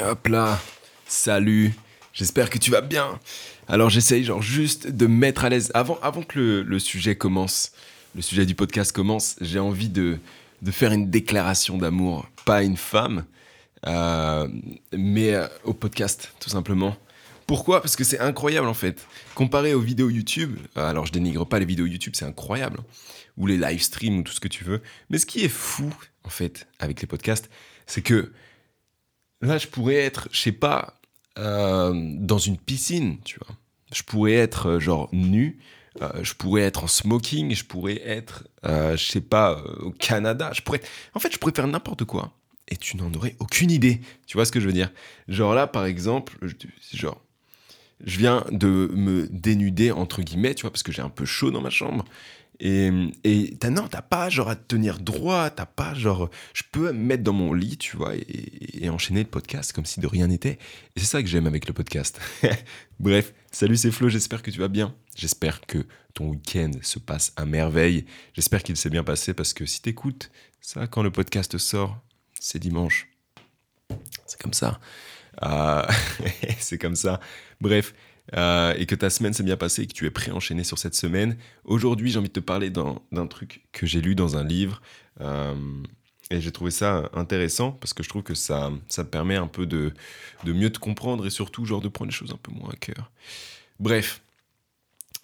Hop là, salut, j'espère que tu vas bien. Alors j'essaye genre juste de me mettre à l'aise. Avant, avant que le, le sujet commence, le sujet du podcast commence, j'ai envie de, de faire une déclaration d'amour, pas à une femme, euh, mais euh, au podcast tout simplement. Pourquoi? Parce que c'est incroyable en fait. Comparé aux vidéos YouTube, euh, alors je dénigre pas les vidéos YouTube, c'est incroyable, ou les live streams ou tout ce que tu veux. Mais ce qui est fou en fait avec les podcasts, c'est que là je pourrais être, je sais pas, euh, dans une piscine, tu vois. Je pourrais être euh, genre nu, euh, je pourrais être en smoking, je pourrais être, je sais pas, au Canada. Je pourrais, en fait, je pourrais faire n'importe quoi. Et tu n'en aurais aucune idée. Tu vois ce que je veux dire? Genre là, par exemple, genre, je viens de me dénuder entre guillemets, tu vois, parce que j'ai un peu chaud dans ma chambre. Et, t'as, non, t'as pas genre à te tenir droit, t'as pas genre, je peux me mettre dans mon lit, tu vois, et, enchaîner le podcast comme si de rien n'était. Et c'est ça que j'aime avec le podcast. Bref, salut, c'est Flo, j'espère que tu vas bien. J'espère que ton week-end se passe à merveille. J'espère qu'il s'est bien passé parce que si t'écoutes ça quand le podcast sort, c'est dimanche. C'est comme ça. Euh, c'est comme ça. Bref, euh, et que ta semaine s'est bien passée et que tu es prêt à enchaîner sur cette semaine. Aujourd'hui, j'ai envie de te parler d'un truc que j'ai lu dans un livre. euh, et j'ai trouvé ça intéressant parce que je trouve que ça, ça me permet un peu de, de mieux te comprendre et surtout genre de prendre les choses un peu moins à cœur. Bref,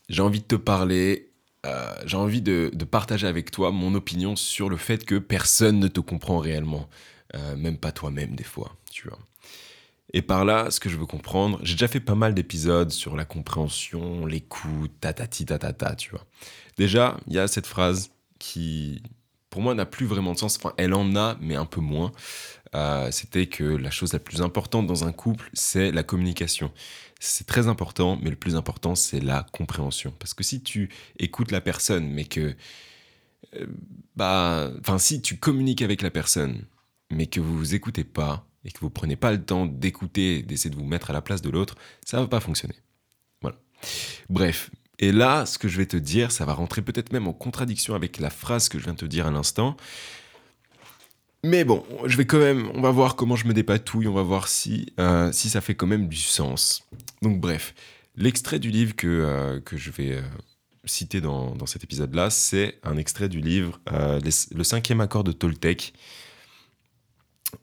j'ai envie de te parler, euh, j'ai envie de, de partager avec toi mon opinion sur le fait que personne ne te comprend réellement, même pas toi-même des fois, tu vois. Et par là, ce que je veux comprendre, j'ai déjà fait pas mal d'épisodes sur la compréhension, l'écoute, tatati tatata, tu vois. Déjà, il y a cette phrase qui, pour moi, n'a plus vraiment de sens. Enfin, elle en a, mais un peu moins. Euh, C'était que la chose la plus importante dans un couple, c'est la communication. C'est très important, mais le plus important, c'est la compréhension. Parce que si tu écoutes la personne, mais que, euh, bah, enfin, si tu communiques avec la personne, mais que vous vous écoutez pas et que vous prenez pas le temps d'écouter, d'essayer de vous mettre à la place de l'autre, ça va pas fonctionner. Voilà. Bref. Et là, ce que je vais te dire, ça va rentrer peut-être même en contradiction avec la phrase que je viens de te dire à l'instant. Mais bon, je vais quand même, on va voir comment je me dépatouille, on va voir si, euh, si ça fait quand même du sens. Donc bref, l'extrait du livre que, euh, que je vais euh, citer dans, dans cet épisode-là, c'est un extrait du livre Le cinquième accord de Toltec.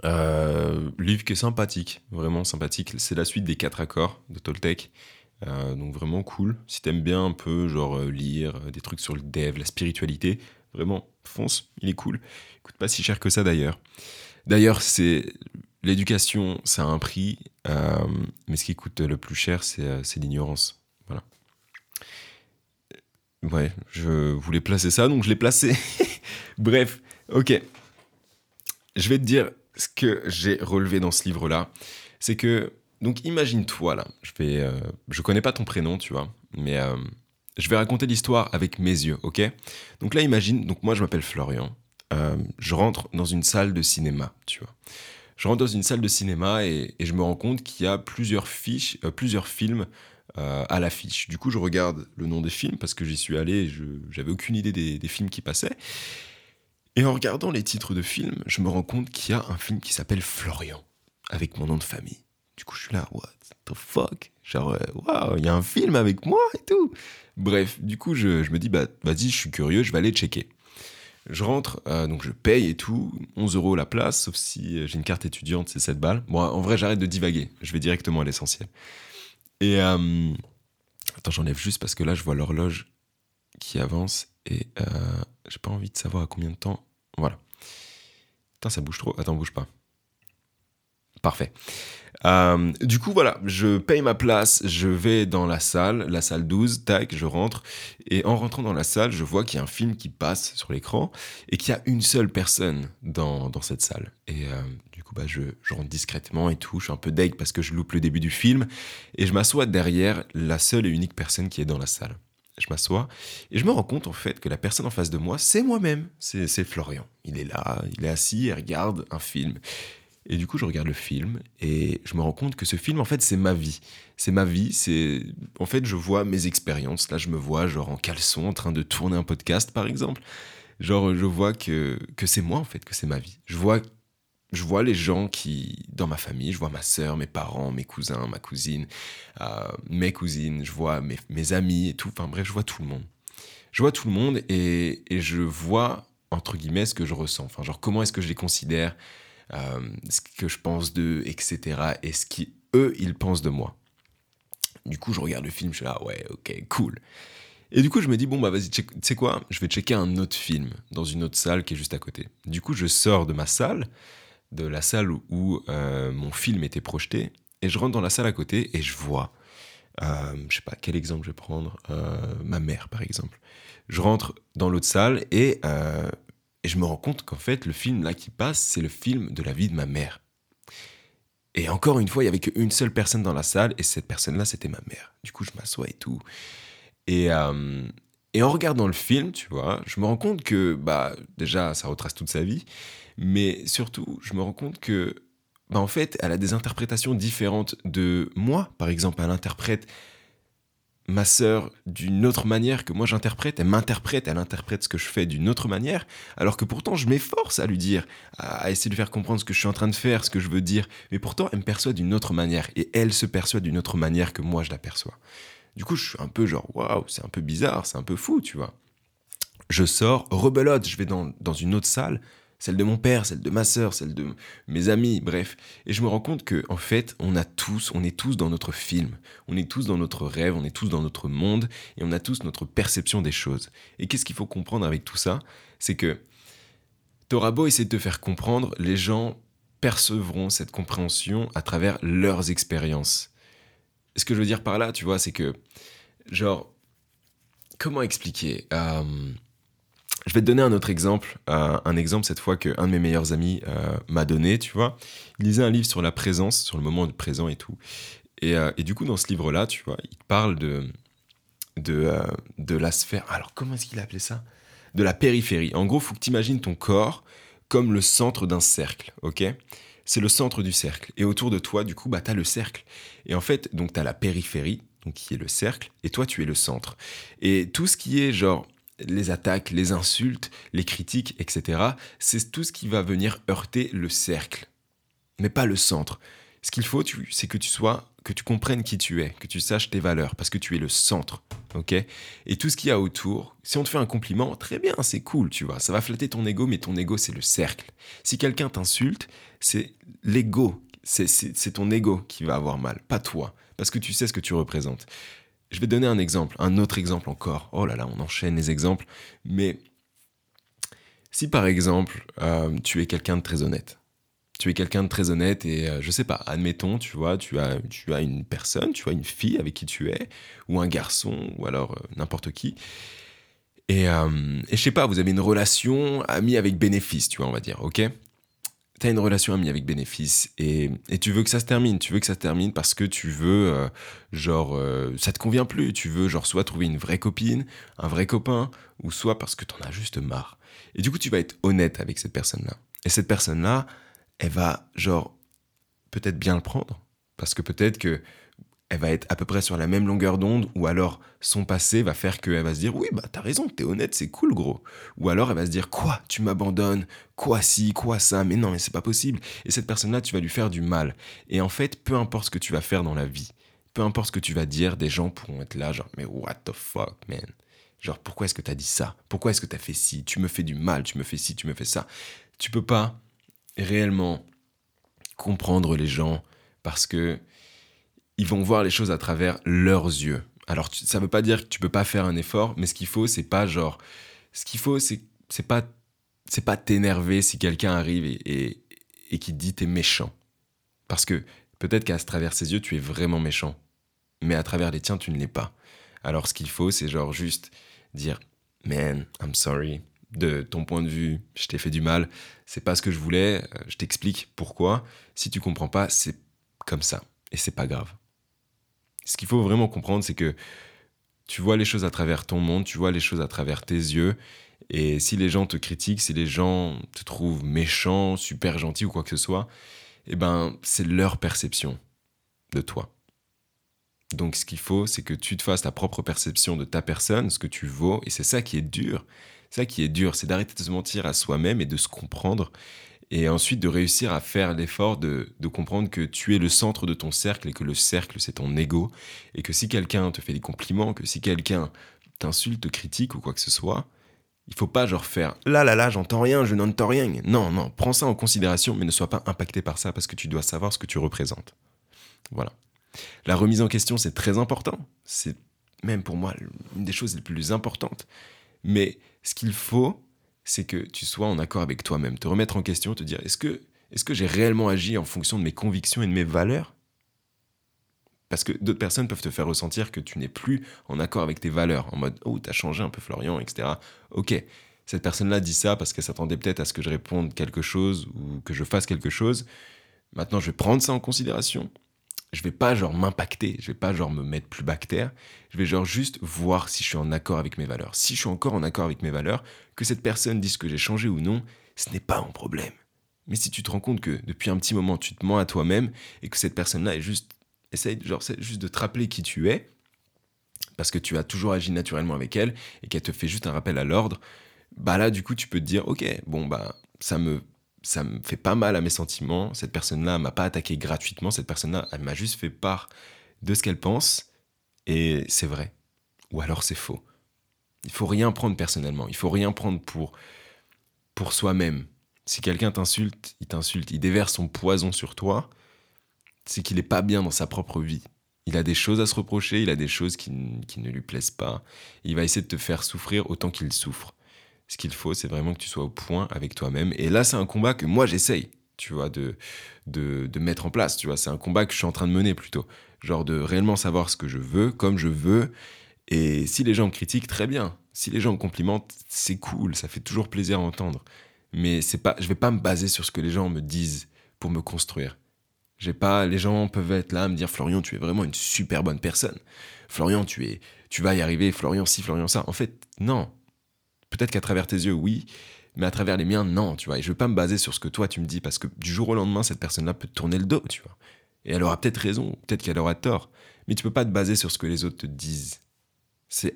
Euh, livre qui est sympathique, vraiment sympathique. C'est la suite des quatre accords de Toltec. Euh, donc vraiment cool. Si t'aimes bien un peu genre euh, lire des trucs sur le dev, la spiritualité, vraiment fonce, il est cool. Il coûte pas si cher que ça d'ailleurs. D'ailleurs, c'est l'éducation, ça a un prix, mais ce qui coûte le plus cher, c'est l'ignorance. Voilà. Ouais, je voulais placer ça, donc je l'ai placé. Bref, ok. Je vais te dire ce que j'ai relevé dans ce livre-là. C'est que, donc imagine-toi là, je vais, euh, je connais pas ton prénom, tu vois, mais euh, je vais raconter l'histoire avec mes yeux, ok? Donc là, imagine, donc moi je m'appelle Florian, Euh, je rentre dans une salle de cinéma, tu vois. Je rentre dans une salle de cinéma et, je me rends compte qu'il y a plusieurs fiches, plusieurs films à l'affiche. Du coup, je regarde le nom des films parce que j'y suis allé, j'avais aucune idée des films qui passaient. Et en regardant les titres de films, je me rends compte qu'il y a un film qui s'appelle Florian, avec mon nom de famille. Du coup, je suis là, what the fuck? Genre, euh, waouh, il y a un film avec moi et tout. Bref, du coup, je, me dis, bah, vas-y, je suis curieux, je vais aller checker. Je rentre, euh, donc je paye et tout, 11 euros la place, sauf si euh, j'ai une carte étudiante, c'est 7 balles. Bon, en vrai, j'arrête de divaguer, je vais directement à l'essentiel. Et, attends, j'enlève juste parce que là, je vois l'horloge qui avance et euh, j'ai pas envie de savoir à combien de temps. Voilà. Putain, ça bouge trop. Attends, bouge pas. Parfait. Euh, du coup, voilà, je paye ma place, je vais dans la salle, la salle 12, tac, je rentre. Et en rentrant dans la salle, je vois qu'il y a un film qui passe sur l'écran et qu'il y a une seule personne dans, dans cette salle. Et euh, du coup, bah, je, je rentre discrètement et tout. Je suis un peu deg parce que je loupe le début du film. Et je m'assois derrière la seule et unique personne qui est dans la salle. Je m'assois et je me rends compte en fait que la personne en face de moi, c'est moi-même. C'est Florian. Il est là, il est assis et regarde un film. Et du coup, je regarde le film et je me rends compte que ce film, en fait, c'est ma vie. C'est ma vie, c'est... En fait, je vois mes expériences. Là, je me vois genre en caleçon en train de tourner un podcast, par exemple. Genre, je vois que, que c'est moi, en fait, que c'est ma vie. Je vois je vois les gens qui, dans ma famille, je vois ma sœur, mes parents, mes cousins, ma cousine, euh, mes cousines, je vois mes, amis et tout. Enfin bref, je vois tout le monde. Je vois tout le monde et, et je vois, entre guillemets, ce que je ressens. Enfin, genre, comment est-ce que je les considère, euh, ce que je pense d'eux, etc. Et ce qu'eux, ils pensent de moi. Du coup, je regarde le film, je suis là, ouais, ok, cool. Et du coup, je me dis, bon, bah vas-y, tu sais quoi, je vais checker un autre film dans une autre salle qui est juste à côté. Du coup, je sors de ma salle, de la salle où euh, mon film était projeté, et je rentre dans la salle à côté et je vois, euh, je sais pas quel exemple je vais prendre, euh, ma mère par exemple. Je rentre dans l'autre salle et, euh, et je me rends compte qu'en fait, le film là qui passe, c'est le film de la vie de ma mère. Et encore une fois, il y avait qu'une seule personne dans la salle, et cette personne-là, c'était ma mère. Du coup, je m'assois et tout. Et, et en regardant le film, tu vois, je me rends compte que, bah, déjà, ça retrace toute sa vie, mais surtout, je me rends compte que, bah, en fait, elle a des interprétations différentes de moi. Par exemple, elle interprète ma sœur d'une autre manière que moi j'interprète, elle m'interprète, elle interprète ce que je fais d'une autre manière, alors que pourtant je m'efforce à lui dire, à essayer de faire comprendre ce que je suis en train de faire, ce que je veux dire, mais pourtant elle me perçoit d'une autre manière, et elle se perçoit d'une autre manière que moi je l'aperçois. Du coup je suis un peu genre, waouh, c'est un peu bizarre, c'est un peu fou, tu vois. Je sors, rebelote, je vais dans, dans une autre salle, celle de mon père, celle de ma sœur, celle de mes amis, bref. Et je me rends compte que, en fait, on a tous, on est tous dans notre film, on est tous dans notre rêve, on est tous dans notre monde, et on a tous notre perception des choses. Et qu'est-ce qu'il faut comprendre avec tout ça? C'est que t'auras beau essayer de te faire comprendre, les gens percevront cette compréhension à travers leurs expériences. Ce que je veux dire par là, tu vois, c'est que, genre, comment expliquer? Euh, je vais te donner un autre exemple, euh, un exemple cette fois qu'un de mes meilleurs amis euh, m'a donné, tu vois. Il lisait un livre sur la présence, sur le moment du présent et tout. Et, euh, et du coup, dans ce livre-là, tu vois, il parle de, de, de la sphère. Alors, comment est-ce qu'il appelait ça? De la périphérie. En gros, faut que tu imagines ton corps comme le centre d'un cercle, ok? C'est le centre du cercle. Et autour de toi, du coup, bah, tu as le cercle. Et en fait, donc, tu as la périphérie, donc qui est le cercle, et toi, tu es le centre. Et tout ce qui est genre les attaques, les insultes, les critiques, etc. C'est tout ce qui va venir heurter le cercle, mais pas le centre. Ce qu'il faut, c'est que tu sois, que tu comprennes qui tu es, que tu saches tes valeurs, parce que tu es le centre, ok? Et tout ce qu'il y a autour, si on te fait un compliment, très bien, c'est cool, tu vois, ça va flatter ton ego, mais ton ego, c'est le cercle. Si quelqu'un t'insulte, c'est l'ego, c'est ton ego qui va avoir mal, pas toi, parce que tu sais ce que tu représentes. Je vais donner un exemple, un autre exemple encore. Oh là là, on enchaîne les exemples. Mais si par exemple, euh, tu es quelqu'un de très honnête, tu es quelqu'un de très honnête et euh, je sais pas, admettons, tu vois, tu as, tu as une personne, tu as une fille avec qui tu es, ou un garçon, ou alors euh, n'importe qui. Et, et je sais pas, vous avez une relation amie avec bénéfice, tu vois, on va dire, ok? Tu une relation amie avec bénéfice et, tu veux que ça se termine, tu veux que ça se termine parce que tu veux, euh, genre, euh, ça te convient plus, tu veux, genre, soit trouver une vraie copine, un vrai copain, ou soit parce que t'en as juste marre. Et du coup, tu vas être honnête avec cette personne-là. Et cette personne-là, elle va, genre, peut-être bien le prendre, parce que peut-être que elle va être à peu près sur la même longueur d'onde, ou alors son passé va faire qu'elle va se dire oui bah t'as raison, t'es honnête, c'est cool gros. Ou alors elle va se dire quoi, tu m'abandonnes, quoi si, quoi ça, mais non mais c'est pas possible. Et cette personne-là, tu vas lui faire du mal. Et en fait, peu importe ce que tu vas faire dans la vie, peu importe ce que tu vas dire, des gens pourront être là genre mais what the fuck man. Genre pourquoi est-ce que t'as dit ça? Pourquoi est-ce que t'as fait ci? Tu me fais du mal, tu me fais ci, tu me fais ça. Tu peux pas réellement comprendre les gens parce que ils vont voir les choses à travers leurs yeux. Alors ça veut pas dire que tu peux pas faire un effort, mais ce qu'il faut c'est pas genre ce qu'il faut c'est c'est pas c'est pas t'énerver si quelqu'un arrive et, et, et qui te dit t'es méchant. Parce que peut-être qu'à travers ses yeux tu es vraiment méchant, mais à travers les tiens tu ne l'es pas. Alors ce qu'il faut c'est genre juste dire man, I'm sorry. De ton point de vue, je t'ai fait du mal, c'est pas ce que je voulais, euh, je t'explique pourquoi. Si tu comprends pas, c'est comme ça et c'est pas grave. Ce qu'il faut vraiment comprendre, c'est que tu vois les choses à travers ton monde, tu vois les choses à travers tes yeux. Et si les gens te critiquent, si les gens te trouvent méchant, super gentil ou quoi que ce soit, eh ben, c'est leur perception de toi. Donc ce qu'il faut, c'est que tu te fasses ta propre perception de ta personne, ce que tu vaux, et c'est ça qui est dur. Ça qui est dur, c'est d'arrêter de se mentir à soi-même et de se comprendre Et ensuite de réussir à faire l'effort de, comprendre que tu es le centre de ton cercle et que le cercle, c'est ton ego. Et que si quelqu'un te fait des compliments, que si quelqu'un t'insulte, te critique ou quoi que ce soit, il faut pas genre faire là là là, j'entends rien, je n'entends rien. Non, non, prends ça en considération, mais ne sois pas impacté par ça parce que tu dois savoir ce que tu représentes. Voilà. La remise en question, c'est très important. C'est même pour moi une des choses les plus importantes. Mais ce qu'il faut, c'est que tu sois en accord avec toi-même, te remettre en question, te dire est-ce que, est que j'ai réellement agi en fonction de mes convictions et de mes valeurs? Parce que d'autres personnes peuvent te faire ressentir que tu n'es plus en accord avec tes valeurs, en mode oh, t'as changé un peu Florian, etc. Ok, cette personne-là dit ça parce qu'elle s'attendait peut-être à ce que je réponde quelque chose ou que je fasse quelque chose. Maintenant, je vais prendre ça en considération je vais pas genre m'impacter, je vais pas genre me mettre plus bactère, je vais genre juste voir si je suis en accord avec mes valeurs. Si je suis encore en accord avec mes valeurs, que cette personne dise que j'ai changé ou non, ce n'est pas mon problème. Mais si tu te rends compte que depuis un petit moment tu te mens à toi-même et que cette personne-là est juste essaye genre juste de te rappeler qui tu es parce que tu as toujours agi naturellement avec elle et qu'elle te fait juste un rappel à l'ordre, bah là du coup tu peux te dire OK, bon bah ça me ça me fait pas mal à mes sentiments. Cette personne-là m'a pas attaqué gratuitement. Cette personne-là, elle m'a juste fait part de ce qu'elle pense. Et c'est vrai. Ou alors c'est faux. Il faut rien prendre personnellement. Il faut rien prendre pour, pour soi-même. Si quelqu'un t'insulte, il t'insulte. Il déverse son poison sur toi. C'est qu'il n'est pas bien dans sa propre vie. Il a des choses à se reprocher, il a des choses qui, qui ne lui plaisent pas. Il va essayer de te faire souffrir autant qu'il souffre. Ce qu'il faut, c'est vraiment que tu sois au point avec toi-même. Et là, c'est un combat que moi, j'essaye, tu vois, de, de, de, mettre en place, tu vois. C'est un combat que je suis en train de mener plutôt. Genre de réellement savoir ce que je veux, comme je veux. Et si les gens me critiquent, très bien. Si les gens me complimentent, c'est cool, ça fait toujours plaisir à entendre. Mais c'est pas, je vais pas me baser sur ce que les gens me disent pour me construire. J'ai pas, les gens peuvent être là à me dire Florian, tu es vraiment une super bonne personne. Florian, tu es, tu vas y arriver. Florian, si, Florian, ça. En fait, non. Peut-être qu'à travers tes yeux, oui, mais à travers les miens, non, tu vois. Et je veux pas me baser sur ce que toi tu me dis, parce que du jour au lendemain, cette personne-là peut tourner le dos, tu vois. Et elle aura peut-être raison, peut-être qu'elle aura tort, mais tu peux pas te baser sur ce que les autres te disent. C'est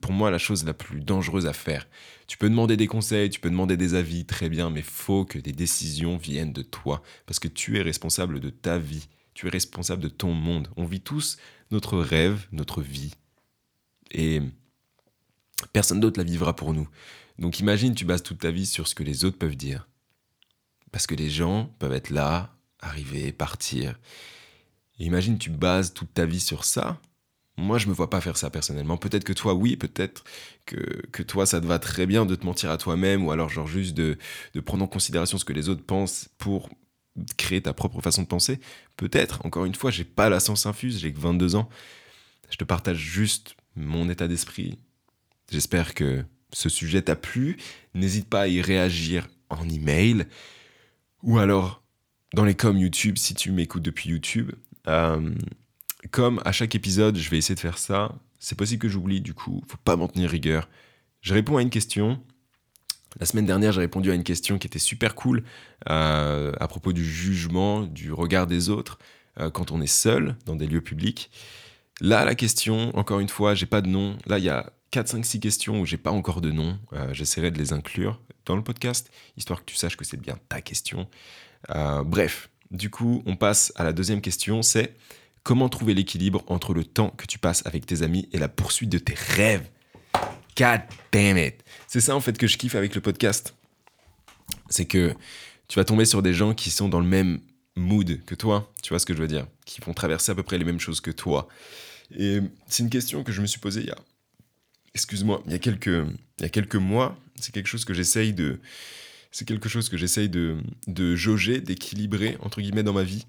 pour moi la chose la plus dangereuse à faire. Tu peux demander des conseils, tu peux demander des avis, très bien, mais faut que des décisions viennent de toi, parce que tu es responsable de ta vie, tu es responsable de ton monde. On vit tous notre rêve, notre vie. Et Personne d'autre la vivra pour nous. Donc imagine, tu bases toute ta vie sur ce que les autres peuvent dire. Parce que les gens peuvent être là, arriver, partir. Imagine, tu bases toute ta vie sur ça. Moi, je me vois pas faire ça personnellement. Peut-être que toi, oui, peut-être que, que toi, ça te va très bien de te mentir à toi-même, ou alors genre juste de, de prendre en considération ce que les autres pensent pour créer ta propre façon de penser. Peut-être, encore une fois, j'ai pas la science infuse, j'ai que 22 ans. Je te partage juste mon état d'esprit, J'espère que ce sujet t'a plu. N'hésite pas à y réagir en email ou alors dans les coms YouTube si tu m'écoutes depuis YouTube. Euh, comme à chaque épisode, je vais essayer de faire ça. C'est possible que j'oublie, du coup, faut pas m'en tenir rigueur. Je réponds à une question. La semaine dernière, j'ai répondu à une question qui était super cool euh, à propos du jugement, du regard des autres euh, quand on est seul dans des lieux publics. Là, la question, encore une fois, j'ai pas de nom. Là, il y a 4, 5, 6 questions où j'ai pas encore de nom. Euh, j'essaierai de les inclure dans le podcast, histoire que tu saches que c'est bien ta question. Euh, bref, du coup, on passe à la deuxième question, c'est comment trouver l'équilibre entre le temps que tu passes avec tes amis et la poursuite de tes rêves? God damn it C'est ça en fait que je kiffe avec le podcast. C'est que tu vas tomber sur des gens qui sont dans le même mood que toi, tu vois ce que je veux dire, qui vont traverser à peu près les mêmes choses que toi. Et c'est une question que je me suis posée il y a excuse-moi, il y a quelques, il y a quelques mois, c'est quelque chose que j'essaye de, c'est quelque chose que j'essaye de, de jauger, d'équilibrer entre guillemets dans ma vie.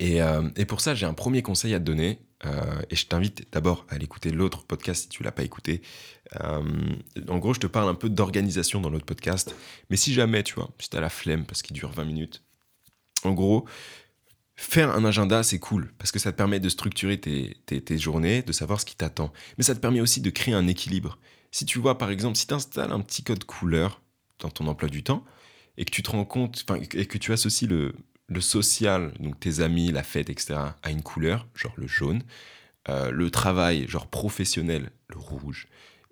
Et, euh, et pour ça, j'ai un premier conseil à te donner. Euh, et je t'invite d'abord à aller écouter l'autre podcast si tu l'as pas écouté. Euh, en gros, je te parle un peu d'organisation dans l'autre podcast. Mais si jamais, tu vois, si tu as la flemme parce qu'il dure 20 minutes, en gros, Faire un agenda, c'est cool, parce que ça te permet de structurer tes, journées, de savoir ce qui t'attend. Mais ça te permet aussi de créer un équilibre. Si tu vois, par exemple, si tu installes un petit code couleur dans ton emploi du temps, et que tu te rends compte, et que tu associes le, le social, donc tes amis, la fête, etc., à une couleur, genre le jaune, euh, le travail, genre professionnel, le rouge,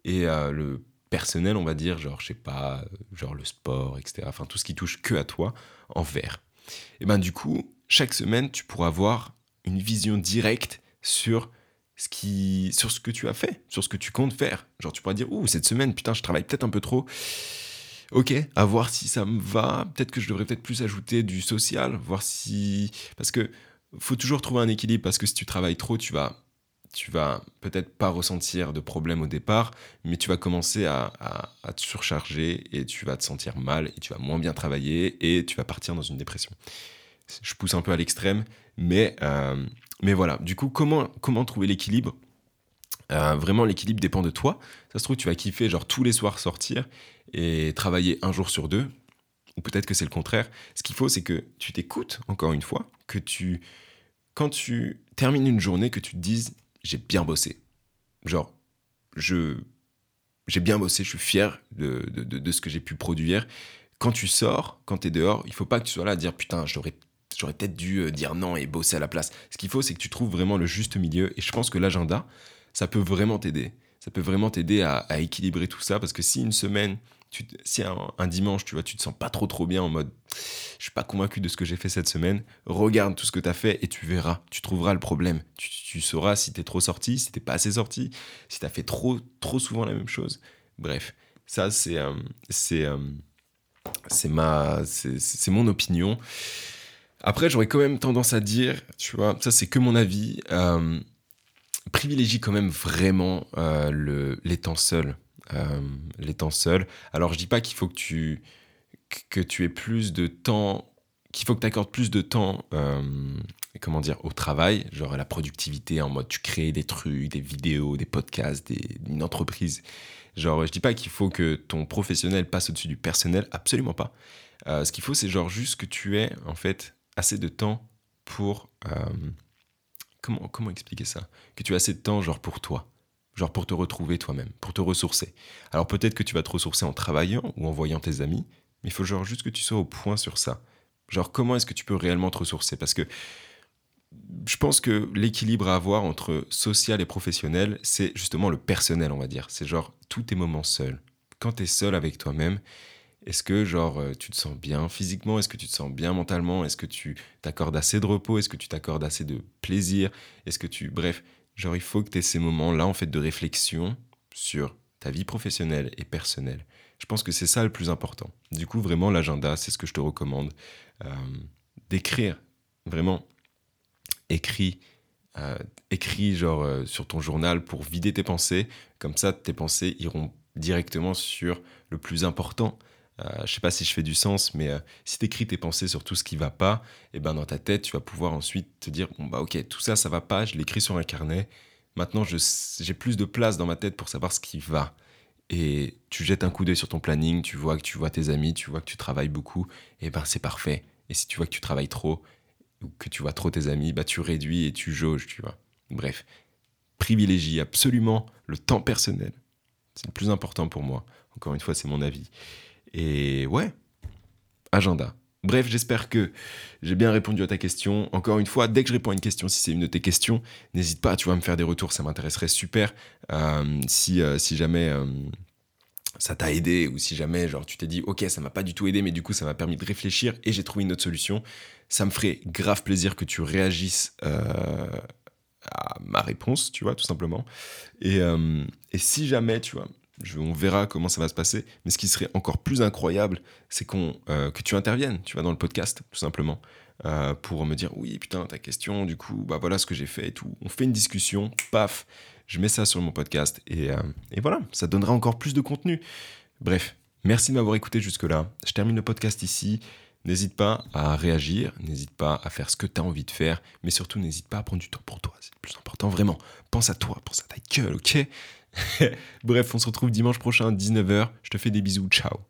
et euh, le personnel, on va dire, genre, je sais pas, genre le sport, etc. Enfin, tout ce qui touche que à toi, en vert. Et ben du coup, chaque semaine, tu pourras avoir une vision directe sur ce qui, sur ce que tu as fait, sur ce que tu comptes faire. Genre, tu pourras dire, ouh, cette semaine, putain, je travaille peut-être un peu trop. Ok, à voir si ça me va. Peut-être que je devrais peut-être plus ajouter du social, voir si, parce que faut toujours trouver un équilibre, parce que si tu travailles trop, tu vas tu vas peut-être pas ressentir de problème au départ, mais tu vas commencer à, te surcharger et tu vas te sentir mal et tu vas moins bien travailler et tu vas partir dans une dépression. Je pousse un peu à l'extrême, mais, euh, mais voilà. Du coup, comment, comment trouver l'équilibre? Euh, Vraiment, l'équilibre dépend de toi. Ça se trouve, tu vas kiffer, genre tous les soirs sortir et travailler un jour sur deux. Ou peut-être que c'est le contraire. Ce qu'il faut, c'est que tu t'écoutes, encore une fois, que tu, quand tu termines une journée, que tu te dises j'ai bien bossé. Genre, je j'ai bien bossé, je suis fier de, de, ce que j'ai pu produire. Quand tu sors, quand tu es dehors, il faut pas que tu sois là à dire putain, j'aurais j'aurais peut-être dû euh, dire non et bosser à la place. Ce qu'il faut, c'est que tu trouves vraiment le juste milieu. Et je pense que l'agenda, ça peut vraiment t'aider. Ça peut vraiment t'aider à, équilibrer tout ça. Parce que si une semaine, si un, dimanche, tu vois, tu te sens pas trop trop bien en mode je suis pas convaincu de ce que j'ai fait cette semaine, regarde tout ce que tu as fait et tu verras, tu trouveras le problème. Tu, sauras si tu es trop sorti, si t'es pas assez sorti, si tu as fait trop trop souvent la même chose. Bref, ça c'est euh, euh, c'est mon opinion. Après, j'aurais quand même tendance à dire, tu vois, ça c'est que mon avis, euh, privilégie quand même vraiment le, les temps seuls euh. Alors je dis pas qu'il faut que tu, que tu aies plus de temps, qu'il faut que tu accordes plus de temps, euh, comment dire, au travail, genre à la productivité en mode tu crées des trucs, des vidéos, des podcasts, une entreprise. Genre je dis pas qu'il faut que ton professionnel passe au-dessus du personnel, absolument pas. Euh, ce qu'il faut c'est genre juste que tu aies en fait assez de temps pour comment, comment expliquer ça? Que tu aies assez de temps genre pour toi genre pour te retrouver toi-même, pour te ressourcer. Alors peut-être que tu vas te ressourcer en travaillant ou en voyant tes amis, mais il faut genre juste que tu sois au point sur ça. Genre comment est-ce que tu peux réellement te ressourcer? Parce que je pense que l'équilibre à avoir entre social et professionnel, c'est justement le personnel, on va dire. C'est genre tous tes moments seuls. Quand tu es seul avec toi-même, est-ce que genre euh, tu te sens bien physiquement? Est-ce que tu te sens bien mentalement? Est-ce que tu t'accordes assez de repos? Est-ce que tu t'accordes assez de plaisir? Est-ce que tu bref, Genre, il faut que tu aies ces moments-là, en fait, de réflexion sur ta vie professionnelle et personnelle. Je pense que c'est ça le plus important. Du coup, vraiment, l'agenda, c'est ce que je te recommande. Euh, d'écrire, vraiment, écris, euh, genre euh, sur ton journal pour vider tes pensées. Comme ça, tes pensées iront directement sur le plus important. Je euh, je sais pas si je fais du sens, mais euh, si tu écris tes pensées sur tout ce qui va pas, et eh ben dans ta tête, tu vas pouvoir ensuite te dire bon bah ok, tout ça ça va pas, je l'écris sur un carnet. Maintenant, j'ai plus de place dans ma tête pour savoir ce qui va. Et tu jettes un coup d'œil sur ton planning, tu vois que tu vois tes amis, tu vois que tu travailles beaucoup, et eh ben c'est parfait. Et si tu vois que tu travailles trop ou que tu vois trop tes amis, bah tu réduis et tu jauges, tu vois. Bref, privilégie absolument le temps personnel. C'est le plus important pour moi. Encore une fois, c'est mon avis. Et ouais, agenda. Bref, j'espère que j'ai bien répondu à ta question. Encore une fois, dès que je réponds à une question, si c'est une de tes questions, n'hésite pas, tu vas me faire des retours, ça m'intéresserait super. Euh, si, euh, si jamais euh, ça t'a aidé ou si jamais genre tu t'es dit ok ça m'a pas du tout aidé mais du coup ça m'a permis de réfléchir et j'ai trouvé une autre solution, ça me ferait grave plaisir que tu réagisses à ma réponse, tu vois, tout simplement. Et, et si jamais, tu vois, on verra comment ça va se passer. Mais ce qui serait encore plus incroyable, c'est qu'on euh, que tu interviennes, tu vas dans le podcast, tout simplement, euh, pour me dire oui, putain, ta question, du coup, bah voilà ce que j'ai fait et tout. On fait une discussion, paf, je mets ça sur mon podcast et, euh, et voilà, ça donnera encore plus de contenu. Bref, merci de m'avoir écouté jusque-là. Je termine le podcast ici. N'hésite pas à réagir, n'hésite pas à faire ce que tu as envie de faire, mais surtout n'hésite pas à prendre du temps pour toi, c'est le plus important, vraiment. Pense à toi, pense à ta gueule, ok? Bref, on se retrouve dimanche prochain à 19h. Je te fais des bisous. Ciao.